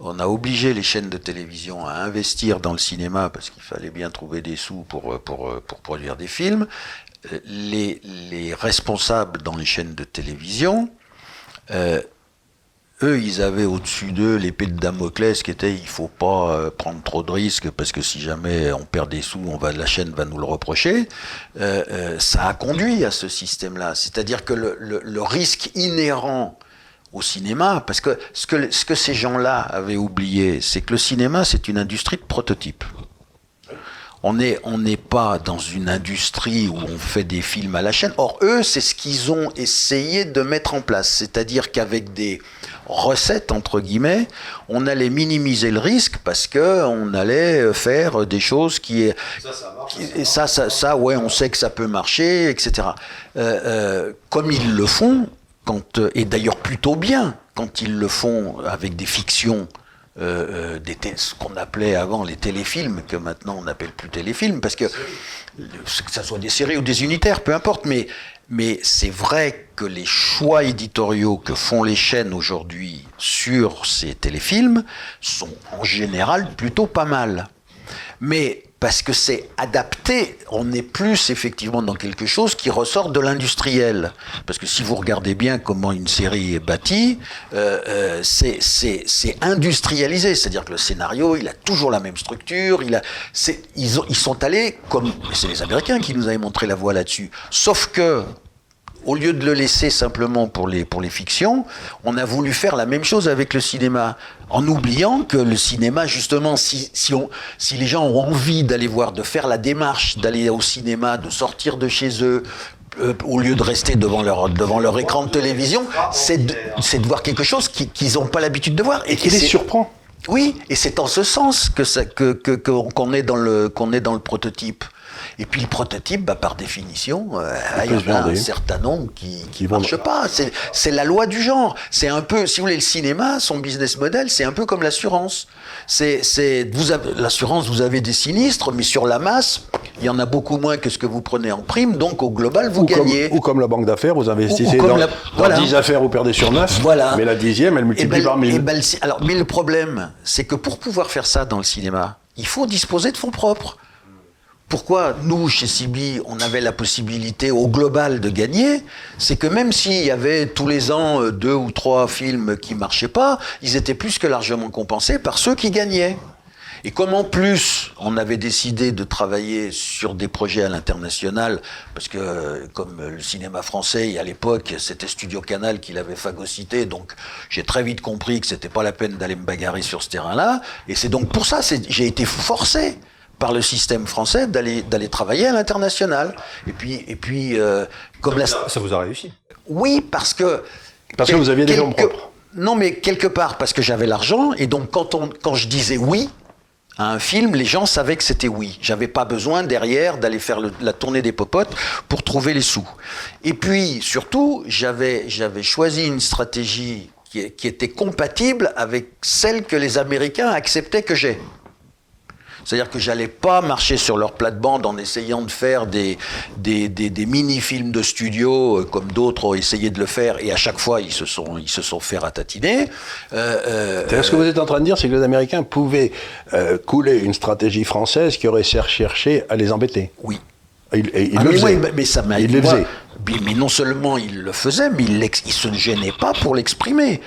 on a obligé les chaînes de télévision à investir dans le cinéma parce qu'il fallait bien trouver des sous pour, pour, pour produire des films. Euh, Les, les responsables dans les chaînes de télévision, eux, ils avaient au-dessus d'eux l'épée de Damoclès qui était il faut pas euh, prendre trop de risques parce que si jamais on perd des sous, on va la chaîne va nous le reprocher. Euh, euh, ça a conduit à ce système-là, c'est-à-dire que le, risque inhérent au cinéma, parce que ce que, ce que ces gens-là avaient oublié, c'est que le cinéma, c'est une industrie de prototypes. On n'est on pas dans une industrie où on fait des films à la chaîne. Or, eux, c'est ce qu'ils ont essayé de mettre en place. C'est-à-dire qu'avec des recettes, entre guillemets, on allait minimiser le risque parce que on allait faire des choses qui... ça, ça, ça, ouais, on sait que ça peut marcher, etc. Euh, euh, comme ils le font, quand, et d'ailleurs plutôt bien, quand ils le font avec des fictions euh, euh, des ce qu'on appelait avant les téléfilms, que maintenant on n'appelle plus téléfilms, parce que le- que ça soit des séries ou des unitaires, peu importe, mais, mais c'est vrai que les choix éditoriaux que font les chaînes aujourd'hui sur ces téléfilms sont en général plutôt pas mal. Mais parce que c'est adapté, on est plus effectivement dans quelque chose qui ressort de l'industriel. Parce que si vous regardez bien comment une série est bâtie, euh, euh, c'est- industrialisé. C'est-à-dire que le scénario, il a toujours la même structure. Il ils, ils sont allés, comme c'est les Américains qui nous avaient montré la voie là-dessus. Sauf que au lieu de le laisser simplement pour les, pour les fictions, on a voulu faire la même chose avec le cinéma, en oubliant que le cinéma, justement, si, si, on, si les gens ont envie d'aller voir, de faire la démarche, d'aller au cinéma, de sortir de chez eux, euh, au lieu de rester devant leur, devant leur écran de télévision, c'est de, c'est de voir quelque chose qui- qu'ils n'ont pas l'habitude de voir. Et qui les surprend. oui, et c'est en ce sens que ça, que, que- que- qu'on est dans le qu'on est dans le prototype. Et puis le prototype, bah, par définition, euh, il y en a un certain nombre qui vont- marchent pas. C'est la loi du genre. C'est un peu, si vous voulez, le cinéma, son business model, c'est un peu comme l'assurance. C'est l'assurance, vous avez des sinistres, mais sur la masse, il y en a beaucoup moins que ce que vous prenez en prime. Donc au global, vous Ou comme, gagnez. ou comme la banque d'affaires, vous investissez dans, la- dans voilà. 10 affaires, vous perdez sur 9, Voilà. mais la dixième, elle multiplie ben, par 1000. eh ben, alors, mais le problème, c'est que pour pouvoir faire ça dans le cinéma, il faut disposer de fonds propres. Pourquoi nous, chez Sibi, on avait la possibilité au global de gagner C'est que même s'il y avait tous les ans euh, deux ou trois films qui marchaient pas, ils étaient plus que largement compensés par ceux qui gagnaient. Et comme en plus on avait décidé de travailler sur des projets à l'international, parce que comme le cinéma français à l'époque c'était Studio Canal qui l'avait phagocyté, donc j'ai très vite compris que c'était pas la peine d'aller me bagarrer sur ce terrain-là. Et c'est donc pour ça j'ai été forcé par le système français d'aller d'aller travailler à l'international. Et puis et puis euh, comme la... ça vous a réussi. Oui, parce que parce que vous aviez des gens propres. Non, mais quelque part parce que j'avais l'argent et donc quand on quand je disais oui, à un film, les gens savaient que c'était oui. J'avais pas besoin derrière d'aller faire la tournée des popotes pour trouver les sous. Et puis surtout, j'avais j'avais choisi une stratégie qui, qui, était compatible avec celle que les Américains acceptaient que j'ai. C'est-à-dire que j'allais pas marcher sur leur plate-bande en essayant de faire des, des, des, mini-films de studio euh, comme d'autres ont essayé de le faire et à chaque fois ils se sont, ils se sont fait ratatiner. Euh, euh, ce que vous êtes en train de dire, c'est que les Américains pouvaient euh, couler une stratégie française qui aurait cherché à les embêter. Oui. Il, il ah, le mais, mais, ça m'a. Il le faisait. Mais non seulement il le faisait, mais il, il se gênait pas pour l'exprimer.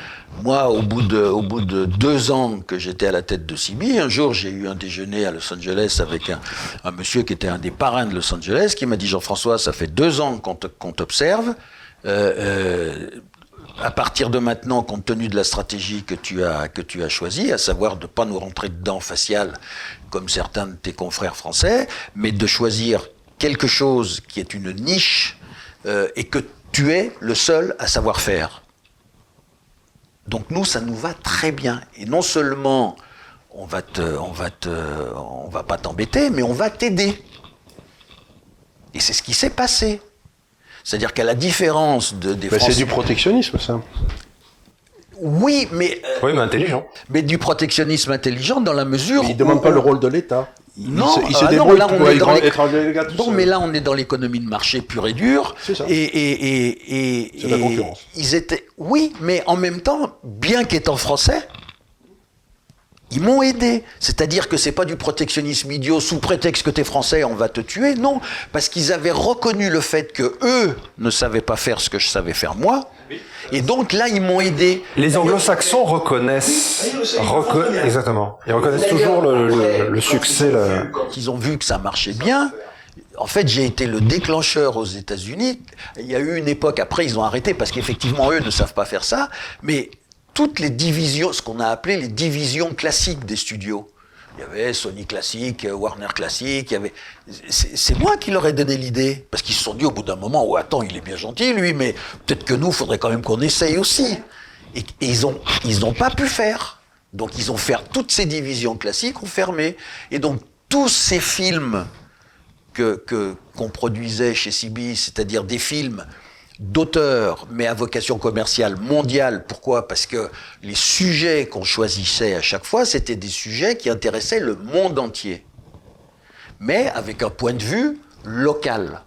Moi, au bout, de, au bout de deux ans que j'étais à la tête de CIBI, un jour j'ai eu un déjeuner à Los Angeles avec un, un, monsieur qui était un des parrains de Los Angeles, qui m'a dit Jean-François, ça fait deux ans qu'on t'observe. Euh, euh, à partir de maintenant, compte tenu de la stratégie que tu as, que tu as choisie, à savoir de ne pas nous rentrer dedans facial comme certains de tes confrères français, mais de choisir quelque chose qui est une niche euh, et que tu es le seul à savoir faire. Donc nous, ça nous va très bien. Et non seulement on va te, on va te, on va pas t'embêter, mais on va t'aider. Et c'est ce qui s'est passé. C'est-à-dire qu'à la différence de, des C'est du protectionnisme, ça. Oui, mais. Euh, oui, mais intelligent. Mais du protectionnisme intelligent dans la mesure. il ne demande pas le rôle de l'État. Non, il se, ah non, là on est dans les... Mais là on est dans l'économie de marché pure et dure. C'est ça. Et, et, et, et la concurrence. Ils étaient, oui, mais en même temps, bien qu'étant français, ils m'ont aidé. C'est-à-dire que c'est pas du protectionnisme idiot sous prétexte que tu es français, on va te tuer. Non, parce qu'ils avaient reconnu le fait que eux ne savaient pas faire ce que je savais faire moi. Et donc là, ils m'ont aidé. Les anglo-saxons reconnaissent, exactement. Ils reconnaissent toujours le, succès. Quand ils ont vu que ça marchait bien, en fait, j'ai été le déclencheur aux États-Unis. Il y a eu une époque, après, ils ont arrêté parce qu'effectivement, eux ne savent pas faire ça. Mais toutes les divisions, ce qu'on a appelé les divisions classiques des studios. Il y avait Sony classique, Warner classique, il y avait. C'est moi qui leur ai donné l'idée. Parce qu'ils se sont dit au bout d'un moment, oh attends, il est bien gentil lui, mais peut-être que nous, il faudrait quand même qu'on essaye aussi. Et, ils n'ont pas pu faire. Donc ils ont fait toutes ces divisions classiques, ont fermé. Et donc tous ces films que qu'on produisait chez CB, c'est-à-dire des films d'auteurs, mais à vocation commerciale mondiale. Pourquoi? Parce que les sujets qu'on choisissait à chaque fois, c'était des sujets qui intéressaient le monde entier, mais avec un point de vue local.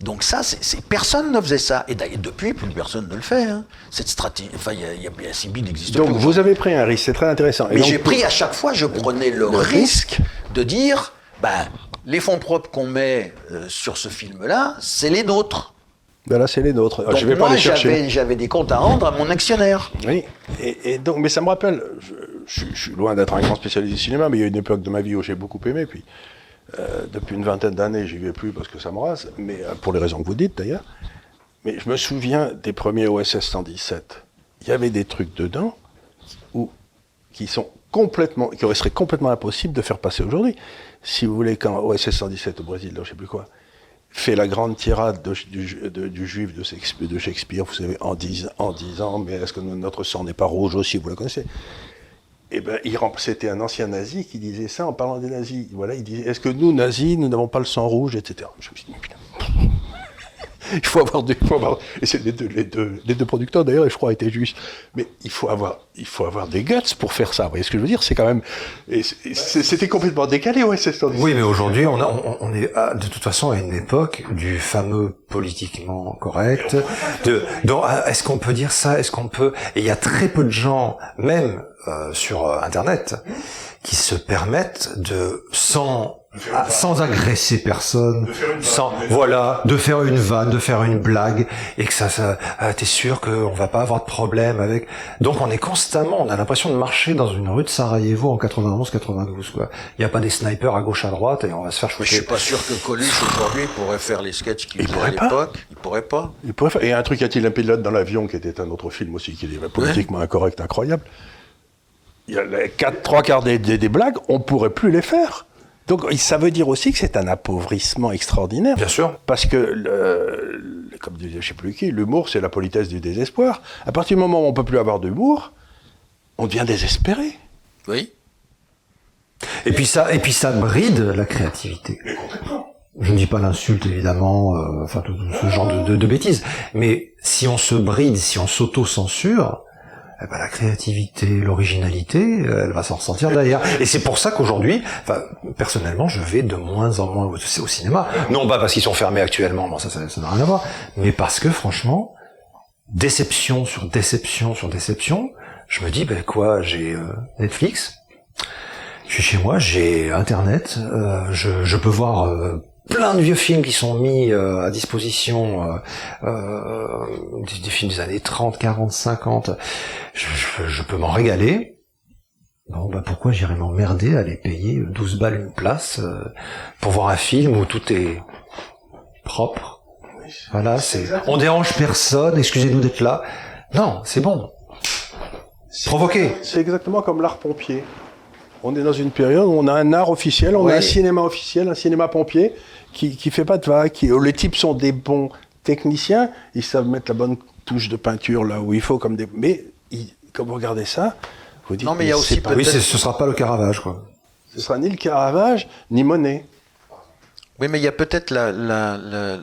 Donc ça, c'est, personne ne faisait ça. Et depuis, plus personne ne le fait. Hein. Cette stratégie, enfin, il y a, y a n'existe plus. Donc vous avez pris un risque, c'est très intéressant. Mais j'ai pris à chaque fois, je prenais le, risque de dire, ben, les fonds propres qu'on met euh, sur ce film-là, c'est les nôtres. Ben là, c'est les nôtres. je vais pas les chercher. J'avais des comptes à rendre à mon actionnaire. Oui. Et, donc, mais ça me rappelle. Je, suis loin d'être un grand spécialiste du cinéma, mais il y a une époque de ma vie où j'ai beaucoup aimé. Puis, euh, depuis une vingtaine d'années, j'y vais plus parce que ça me rase, mais euh, pour les raisons que vous dites d'ailleurs. Mais je me souviens des premiers OSS 117. Il y avait des trucs dedans où, qui sont complètement, qui seraient complètement impossibles de faire passer aujourd'hui. Si vous voulez, quand OSS 117 au Brésil, là, je sais plus quoi, fait la grande tirade du, juif de Shakespeare, vous savez, en, en disant Mais est-ce que notre sang n'est pas rouge aussi Vous la connaissez? Eh bien, c'était un ancien nazi qui disait ça en parlant des nazis. Voilà, il disait Est-ce que nous, nazis, nous n'avons pas le sang rouge, etc. Je me suis dit il faut avoir des, et c'est les deux, les deux, les deux producteurs d'ailleurs, et je crois étaient justes. Mais il faut avoir, il faut avoir des guts pour faire ça. Vous voyez ce que je veux dire? C'est quand même, c'était complètement décalé, ouais, c'est Oui, mais aujourd'hui, on, on, est de toute façon à une époque du fameux politiquement correct. De, est-ce qu'on peut dire ça? Est-ce qu'on peut? Et il y a très peu de gens, même euh, sur euh, Internet, qui se permettent de sans ah, sans agresser personne, sans voilà, de faire une vanne, de faire une blague, et que ça, ça ah, t'es sûr qu'on va pas avoir de problème avec. Donc on est constamment, on a l'impression de marcher dans une rue de Sarajevo en 91-92. Quoi. Il n'y a pas des snipers à gauche à droite et on va se faire Mais je shooter. suis pas sûr que Coluche aujourd'hui pourrait faire les sketchs qu'il Il faisait à pas. l'époque. Il pourrait pas. Il pourrait faire- Et un truc, y a-t-il un pilote dans l'avion qui était un autre film aussi, qui est politiquement incorrect, incroyable? Il y a les quatre, trois quarts des, des- des blagues, on pourrait plus les faire. Donc ça veut dire aussi que c'est un appauvrissement extraordinaire. Bien sûr. Parce que, le- le- comme disait je sais plus qui, l'humour c'est la politesse du désespoir. À partir du moment où on peut plus avoir d'humour, on devient désespéré. Oui. Et puis ça, et puis ça bride la créativité. Je ne dis pas l'insulte évidemment, euh, enfin tout, tout ce genre de, de- de bêtises. Mais si on se bride, si on s'auto-censure, eh ben, la créativité, l'originalité, euh, elle va s'en ressentir derrière. Et c'est pour ça qu'aujourd'hui, enfin, personnellement, je vais de moins en moins au, cinéma. Non pas parce qu'ils sont fermés actuellement, bon ça, ça ça n'a rien à voir, mais parce que franchement, déception sur déception sur déception, je me dis ben quoi, j'ai euh, Netflix, je suis chez moi, j'ai Internet, euh, je, je peux voir euh, plein de vieux films qui sont mis euh, à disposition, euh, euh, des, des films des années 30, 40, 50. Je, je- je peux m'en régaler. Bon, bah pourquoi j'irais m'emmerder à aller payer 12 balles une place euh, pour voir un film où tout est propre? Voilà, c'est. On dérange personne, excusez-nous d'être là. Non, c'est bon. Provoquer. C'est exactement comme l'art pompier. On est dans une période où on a un art officiel, on a un cinéma officiel, un cinéma pompier, qui, qui fait pas de vagues, qui, les types sont des bons techniciens, ils savent mettre la bonne touche de peinture là où il faut, comme des. Mais ils- quand vous regardez ça, vous dites. Non, mais il y a aussi pas- Oui, ce sera pas le Caravage, quoi. Ce sera ni le Caravage, ni Monet. Oui, mais il y a peut-être la, la, la,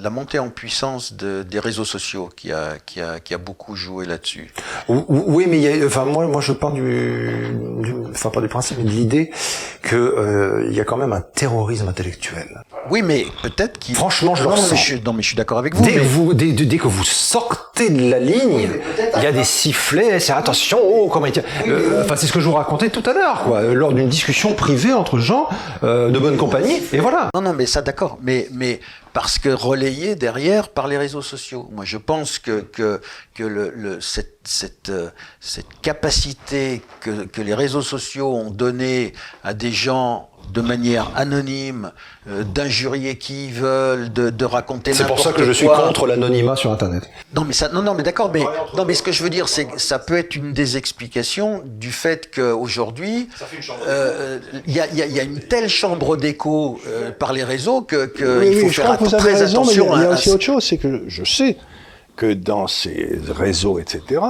la montée en puissance de, des réseaux sociaux qui a, qui a, qui a beaucoup joué là-dessus. Ou- ou- Oui, mais il y a, enfin moi, moi je pars du, du- enfin pas du principe, mais de l'idée que euh, il y a quand même un terrorisme intellectuel. Oui, mais peut-être qu'il... Franchement, je le non, mais ressens. je, non, mais je suis d'accord avec vous. Dès, mais- que vous, dès, dès que vous sortez de la ligne, il y a des sifflets, c'est attention, oh, comment il tient. Euh, Enfin, c'est ce que je vous racontais tout à l'heure, quoi, euh, lors d'une discussion privée entre gens euh, de bonne compagnie, et voilà. Non, non, mais ça, d'accord. Mais, mais parce que relayé derrière par les réseaux sociaux. Moi, je pense que, que, que le, le, cette, cette, euh, cette capacité que, que les réseaux sociaux ont donnée à des gens de manière anonyme, euh, d'injurier qui ils veulent, de, de raconter C'est pour ça que je suis contre l'anonymat sur Internet. Non mais ça, non non mais d'accord, mais non mais ce que je veux dire c'est que ça peut être une des explications du fait qu'aujourd'hui euh, il y, a, il y a- il y a une telle chambre d'écho euh, par les réseaux que, que Oui, il faut oui, faire que très raison, mais il y a- attention il y a, aussi à- autre chose, c'est que je sais que dans ces réseaux, etc.,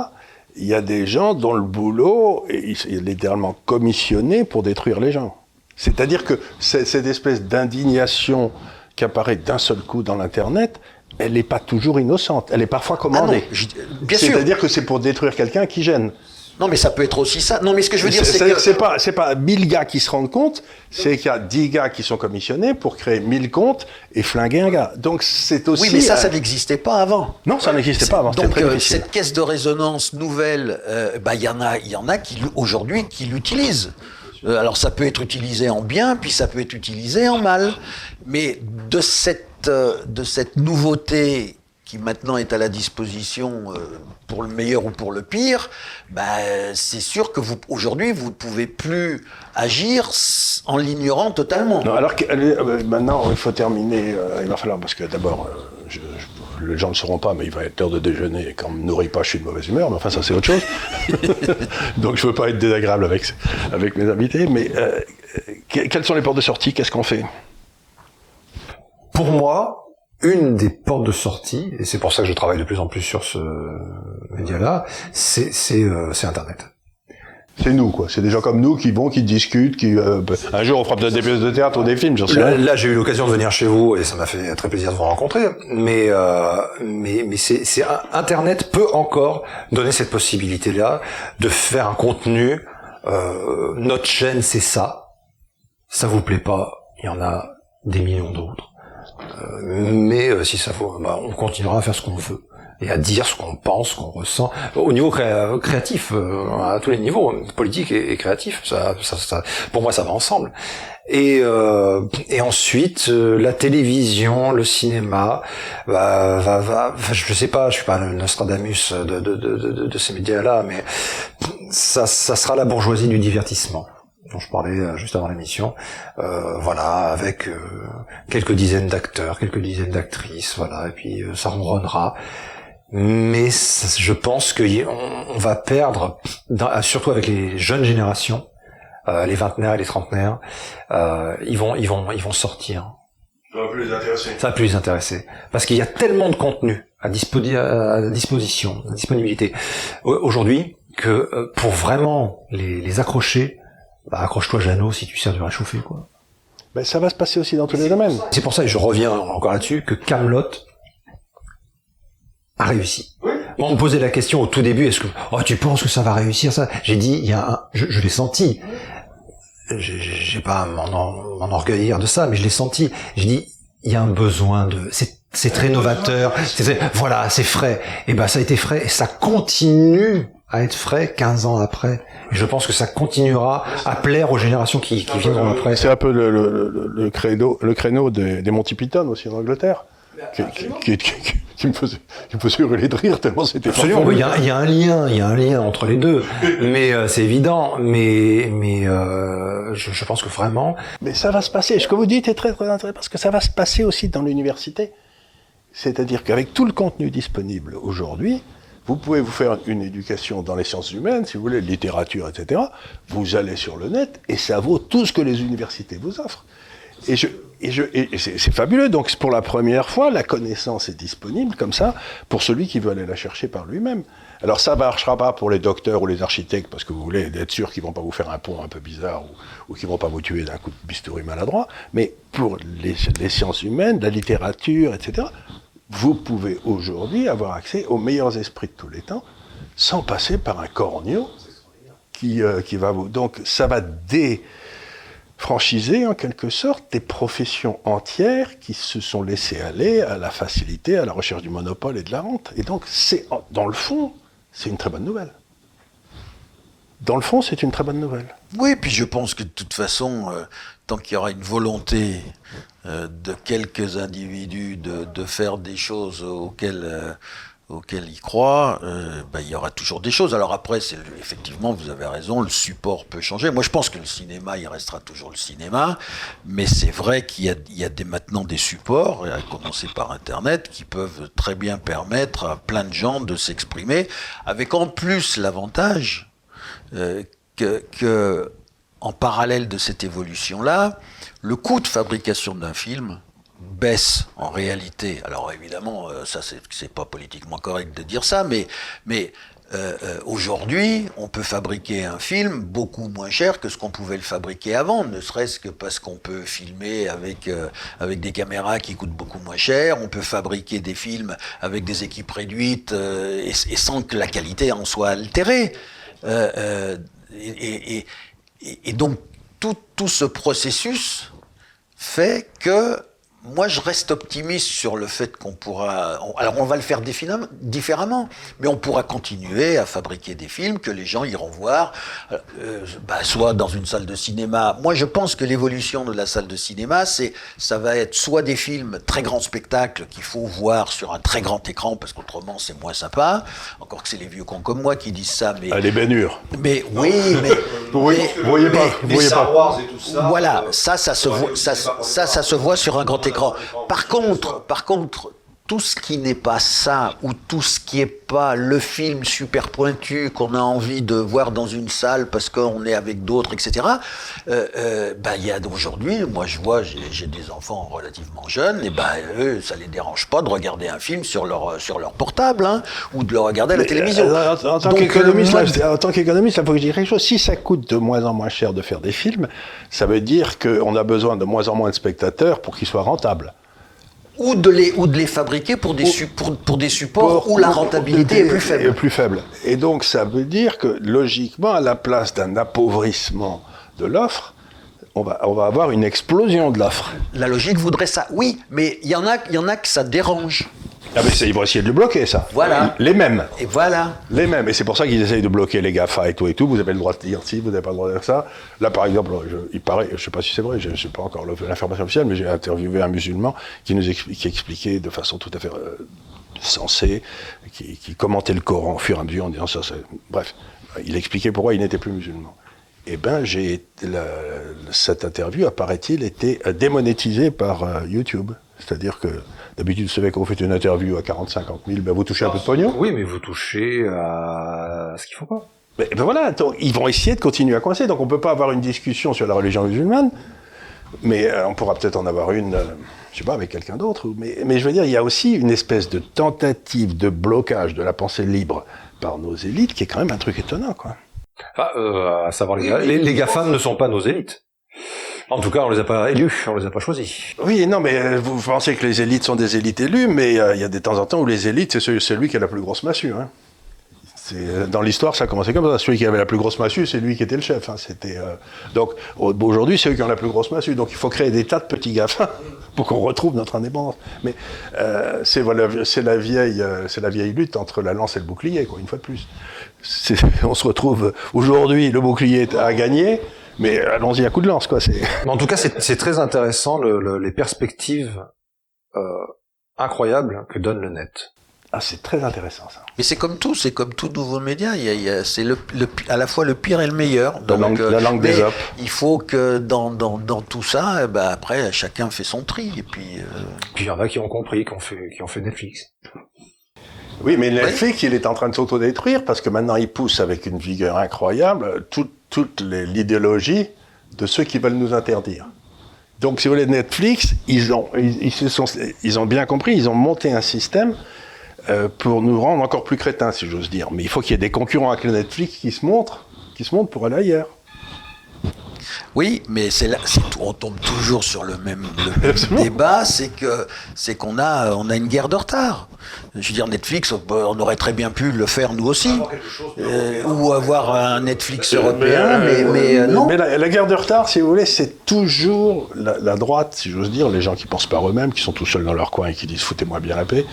il y a des gens dont le boulot est est littéralement commissionné pour détruire les gens. C'est-à-dire que cette espèce d'indignation qui apparaît d'un seul coup dans l'Internet, elle n'est pas toujours innocente. Elle est parfois Ah non, commandée. je- bien sûr. C'est-à-dire que c'est pour détruire quelqu'un qui gêne. Non mais ça peut être aussi ça. Non mais ce que je veux dire C'est- que c'est pas, c'est pas 1000 gars qui se rendent compte, c'est qu'il y a 10 gars qui sont commissionnés pour créer 1000 comptes et flinguer un gars. Donc c'est aussi. oui mais ça ça n'existait pas avant. Non, ça n'existait pas avant. Donc très euh, cette caisse de résonance nouvelle, euh, bah il y en a, y en a qui aujourd'hui qui l'utilisent. Euh, alors ça peut être utilisé en bien, puis ça peut être utilisé en mal. Mais de cette euh, de cette nouveauté qui maintenant est à la disposition euh, pour le meilleur ou pour le pire, bah, c'est sûr que vous aujourd'hui vous ne pouvez plus agir en l'ignorant totalement. Non, alors maintenant, il faut terminer. il va falloir, parce que d'abord, je- les gens ne le sauront pas, mais il va être l'heure de déjeuner. Et quand on me nourrit pas, je suis de mauvaise humeur. Mais enfin, ça, c'est autre chose. Donc, je veux pas être désagréable avec, avec mes invités. Mais euh, que- quelles sont les portes de sortie? Qu'est-ce qu'on fait? Pour moi, une des portes de sortie, et c'est pour ça que je travaille de plus en plus sur ce média-là, c'est c'est euh, c'est Internet. C'est nous, quoi. C'est des gens comme nous qui vont, qui discutent, qui. euh, un jour, on fera peut-être des pièces de théâtre ou des films, j'en sais Là, rien. là, j'ai eu l'occasion de venir chez vous et ça m'a fait très plaisir de vous rencontrer. Mais euh, mais mais c'est c'est Internet peut encore donner cette possibilité-là de faire un contenu. Euh, notre chaîne, c'est ça. Ça vous plaît pas Il y en a des millions d'autres. Euh, mais euh, si ça faut, bah, on continuera à faire ce qu'on veut. Et à dire ce qu'on pense, ce qu'on ressent au niveau créatif, euh, à tous les niveaux, politique et, créatif. Ça, ça, ça, pour moi, ça va ensemble. Et, euh, et ensuite, euh, la télévision, le cinéma, va, va, va, je sais pas, je suis pas le Nostradamus de, de, de, de, ces médias-là, mais ça, ça sera la bourgeoisie du divertissement dont je parlais euh, juste avant l'émission, euh, voilà, avec euh, quelques dizaines d'acteurs, quelques dizaines d'actrices, voilà, et puis ça ronronnera. Mais je pense qu'on on va perdre, surtout avec les jeunes générations, euh, les vingtenaires et les trentenaires, euh, ils vont, ils vont, ils vont sortir. Ça va plus les intéresser. Ça va plus les intéresser, parce qu'il y a tellement de contenu à, à disposition, à disponibilité aujourd'hui que euh, pour vraiment les, les accrocher, bah, accroche-toi Jeannot si tu sers de réchauffer quoi. Ben, ça va se passer aussi dans tous les domaines. C'est pour ça, et je reviens encore là-dessus, que Camelot a réussi. Oui. On me posait la question au tout début, est-ce que oh tu penses que ça va réussir ça? J'ai dit, il y a un, je, je l'ai senti. J'ai pas à m'enorgueillir de ça, mais je l'ai senti. J'ai dit, il y a un besoin de, c'est très novateur, voilà, c'est frais. Et ben ça a été frais et ça continue à être frais 15 ans après. Et je pense que ça continuera à plaire aux générations qui, qui viendront après. C'est un peu le, le, le, créneau, le créneau des, des Monty Python aussi en Angleterre qui, qui, me faisait, qui me faisait hurler de rire tellement c'était Absolument, il y, a, il y, a, un lien, il y a un lien entre les deux, mais euh, c'est évident, mais mais euh, je, je, pense que vraiment. Mais ça va se passer. Ce que vous dites est très très intéressant parce que ça va se passer aussi dans l'université. C'est-à-dire qu'avec tout le contenu disponible aujourd'hui, vous pouvez vous faire une éducation dans les sciences humaines, si vous voulez, littérature, etc. Vous allez sur le net et ça vaut tout ce que les universités vous offrent. Et, je, et, c'est fabuleux. Donc, pour la première fois, la connaissance est disponible comme ça pour celui qui veut aller la chercher par lui-même. Alors, ça ne marchera pas pour les docteurs ou les architectes parce que vous voulez être sûr qu'ils vont pas vous faire un pont un peu bizarre ou, ou qu'ils vont pas vous tuer d'un coup de bistouri maladroit. Mais pour les, sciences humaines, la littérature, etc., vous pouvez aujourd'hui avoir accès aux meilleurs esprits de tous les temps sans passer par un cornio qui, euh, qui va vous. Donc, ça va dé franchiser en quelque sorte des professions entières qui se sont laissées aller à la facilité, à la recherche du monopole et de la rente. Et donc, c'est dans le fond, c'est une très bonne nouvelle. Dans le fond, c'est une très bonne nouvelle. Oui, puis je pense que de toute façon, euh, tant qu'il y aura une volonté euh, de quelques individus de, faire des choses auxquelles euh, auquel il croit, euh, ben, il y aura toujours des choses. Alors après, c'est effectivement, vous avez raison, le support peut changer. Moi, je pense que le cinéma, il restera toujours le cinéma, mais c'est vrai qu'il y a, maintenant des supports, à commencer par Internet, qui peuvent très bien permettre à plein de gens de s'exprimer, avec en plus l'avantage euh, que, en parallèle de cette évolution-là, le coût de fabrication d'un film baisse en réalité. Alors évidemment, euh, ça c'est pas politiquement correct de dire ça, mais, mais euh, euh, aujourd'hui, on peut fabriquer un film beaucoup moins cher que ce qu'on pouvait le fabriquer avant, ne serait-ce que parce qu'on peut filmer avec, avec des caméras qui coûtent beaucoup moins cher, on peut fabriquer des films avec des équipes réduites et, sans que la qualité en soit altérée. Et, et, donc, tout, tout ce processus fait que moi, je reste optimiste sur le fait qu'on pourra. alors, on va le faire différemment, mais on pourra continuer à fabriquer des films que les gens iront voir, euh, bah, soit dans une salle de cinéma. Moi, je pense que l'évolution de la salle de cinéma, c'est, ça va être soit des films très grands spectacles qu'il faut voir sur un très grand écran, parce qu'autrement, c'est moins sympa. Encore que c'est les vieux cons comme moi qui disent ça, mais. Ah, les bénures. Mais oui, mais. vous voyez, voyez pas. Vous voyez pas. Voilà, ça, ça se voit, ça, ça, ça se voit sur un grand écran par contre, par contre, tout ce qui n'est pas ça, ou tout ce qui n'est pas le film super pointu qu'on a envie de voir dans une salle parce qu'on est avec d'autres, etc., euh, euh, bah, il y a aujourd'hui, moi je vois, j'ai des enfants relativement jeunes, et ben eux, ça les dérange pas de regarder un film sur leur, sur leur portable, hein, ou de le regarder à la télévision. Euh, en, tant qu'économiste, en tant qu'économiste, il faut que je dise quelque chose. Si ça coûte de moins en moins cher de faire des films, ça veut dire qu'on a besoin de moins en moins de spectateurs pour qu'ils soient rentables ou de les, ou de les fabriquer pour des, pour, pour, des supports où la rentabilité est plus faible. Est plus faible. Et donc ça veut dire que logiquement, à la place d'un appauvrissement de l'offre, on va, on va avoir une explosion de l'offre. La logique voudrait ça, oui, mais il y en a, il y en a que ça dérange. Ah mais ils vont essayer de le bloquer, ça. Voilà. Les mêmes. Et voilà. Les mêmes. Et c'est pour ça qu'ils essayent de bloquer les GAFA et tout et tout. Vous avez le droit de dire si, vous n'avez pas le droit de dire ça. Là, par exemple, je- il paraît, je sais pas si c'est vrai, je ne sais pas encore l'information officielle, mais j'ai interviewé un musulman qui nous qui expliquait de façon tout à fait euh, sensée, qui, qui commentait le Coran au fur et à mesure en disant ça, c'est... Bref, il expliquait pourquoi il n'était plus musulman. Eh ben, j'ai la- cette interview, apparaît-il, été euh, démonétisée par euh, YouTube. C'est-à-dire que d'habitude, vous savez, quand vous faites une interview à 40-50 000, ben, vous touchez un peu de pognon. Oui, mais vous touchez à ce qu'il faut pas. Mais, ben voilà, donc, ils vont essayer de continuer à coincer. Donc on peut pas avoir une discussion sur la religion musulmane, mais euh, on pourra peut-être en avoir une, euh, je sais pas, avec quelqu'un d'autre. Mais, mais je veux dire, il y a aussi une espèce de tentative de blocage de la pensée libre par nos élites qui est quand même un truc étonnant, quoi. Enfin, euh, à savoir, les, les, les GAFAM ne sont pas nos élites. En tout cas, on les a pas élus, on les a pas choisis. Oui, non, mais euh, vous pensez que les élites sont des élites élues, mais euh, il y a des temps en temps où les élites, c'est celui, qui a la plus grosse massue. Hein. Euh, Dans l'histoire, ça a commencé comme ça. Celui qui avait la plus grosse massue, c'est lui qui était le chef. hein. C'était, Donc au- aujourd'hui, c'est eux qui ont la plus grosse massue. Donc il faut créer des tas de petits gaffins pour qu'on retrouve notre indépendance. Mais c'est, la vieille, lutte entre la lance et le bouclier, une fois de plus. On se retrouve aujourd'hui, le bouclier a gagné, mais allons-y à coup de lance. Quoi. C'est... En tout cas, c'est c'est très intéressant le, le- les perspectives euh, incroyables que donne le net. Ah, c'est très intéressant ça. Mais c'est comme tout, c'est comme tout nouveau média. Il y a, il y a- c'est le, le- à la fois le pire et le meilleur. La langue- la langue des hommes. Il faut que dans, dans, dans tout ça, eh ben après, chacun fait son tri. Et puis, euh, Puis il y en a qui ont compris, qui ont fait, qui ont fait Netflix. Oui, mais Netflix, il est en train de s'autodétruire parce que maintenant, il pousse avec une vigueur incroyable toute, toute l'idéologie de ceux qui veulent nous interdire. Donc, si vous voulez, Netflix, ils ont, ils, se sont, ils ont bien compris, ils ont monté un système euh, pour nous rendre encore plus crétins, si j'ose dire. Mais il faut qu'il y ait des concurrents avec Netflix qui se montrent, qui se montrent pour aller ailleurs. Oui, mais c'est là, c'est tout- on tombe toujours sur le même, le même Absolument. débat, c'est que c'est qu'on a, on a une guerre de retard. Je veux dire, Netflix, on, aurait très bien pu le faire nous aussi, Euh, ou avoir un Netflix européen, mais, mais, euh, non. Mais la, la guerre de retard, si vous voulez, c'est toujours la, la droite, si j'ose dire, les gens qui pensent par eux-mêmes, qui sont tout seuls dans leur coin et qui disent foutez-moi bien la paix,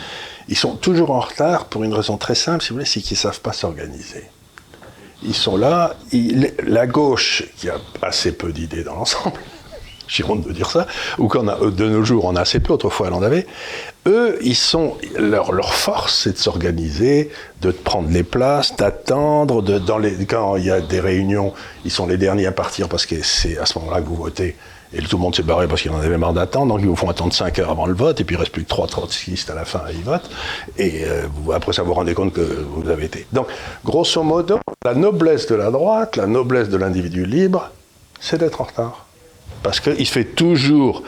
ils sont toujours en retard pour une raison très simple, si vous voulez, c'est qu'ils savent pas s'organiser. Ils sont là, la gauche, qui a assez peu d'idées dans l'ensemble, j'ai honte de dire ça, ou qu'on a, de nos jours, on a assez peu, autrefois elle en avait, eux, ils sont, leur, force, c'est de s'organiser, de prendre les places, d'attendre, quand il y a des réunions, ils sont les derniers à partir parce que c'est à ce moment-là que vous votez. Et tout le monde s'est barré parce qu'il en avait marre d'attendre, donc ils vous font attendre 5 heures avant le vote, et puis il reste plus que 3 trotskistes à la fin, ils votent. Et euh, après ça, vous vous rendez compte que vous avez été. Donc, grosso modo, la noblesse de la droite, la noblesse de l'individu libre, c'est d'être en retard. Parce qu'il se fait toujours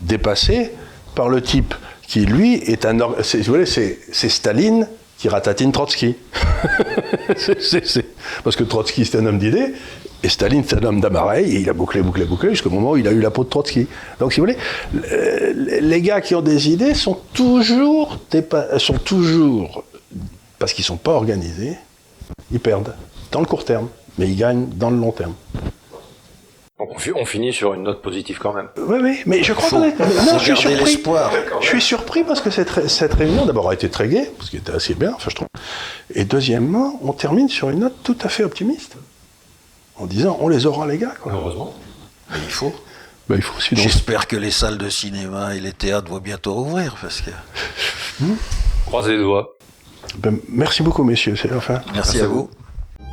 dépasser par le type qui, lui, est un... c'est- vous voyez, c'est Staline qui ratatine Trotsky. Parce que Trotsky, c'est un homme d'idées, et Staline, c'est un homme d'appareil, et il a bouclé, bouclé, bouclé, jusqu'au moment où il a eu la peau de Trotsky. Donc, si vous voulez, les gars qui ont des idées sont toujours, sont toujours parce qu'ils ne sont pas organisés, ils perdent dans le court terme, mais ils gagnent dans le long terme. Donc on, fi- on finit sur une note positive quand même. Oui, oui, mais je crois Faut- qu'on est. faut Non, je suis surpris. l'espoir. Je suis surpris parce que cette, cette réunion, d'abord, a été très gaie, parce qu'elle était assez bien, enfin, je trouve. Et deuxièmement, on termine sur une note tout à fait optimiste. En disant, on les aura, les gars, quoi. Heureusement. Mais il faut. Ben, il faut sinon. J'espère que les salles de cinéma et les théâtres vont bientôt rouvrir, parce que. Croisez les doigts. Ben, merci beaucoup, messieurs, c'est la fin. Merci, à vous. vous.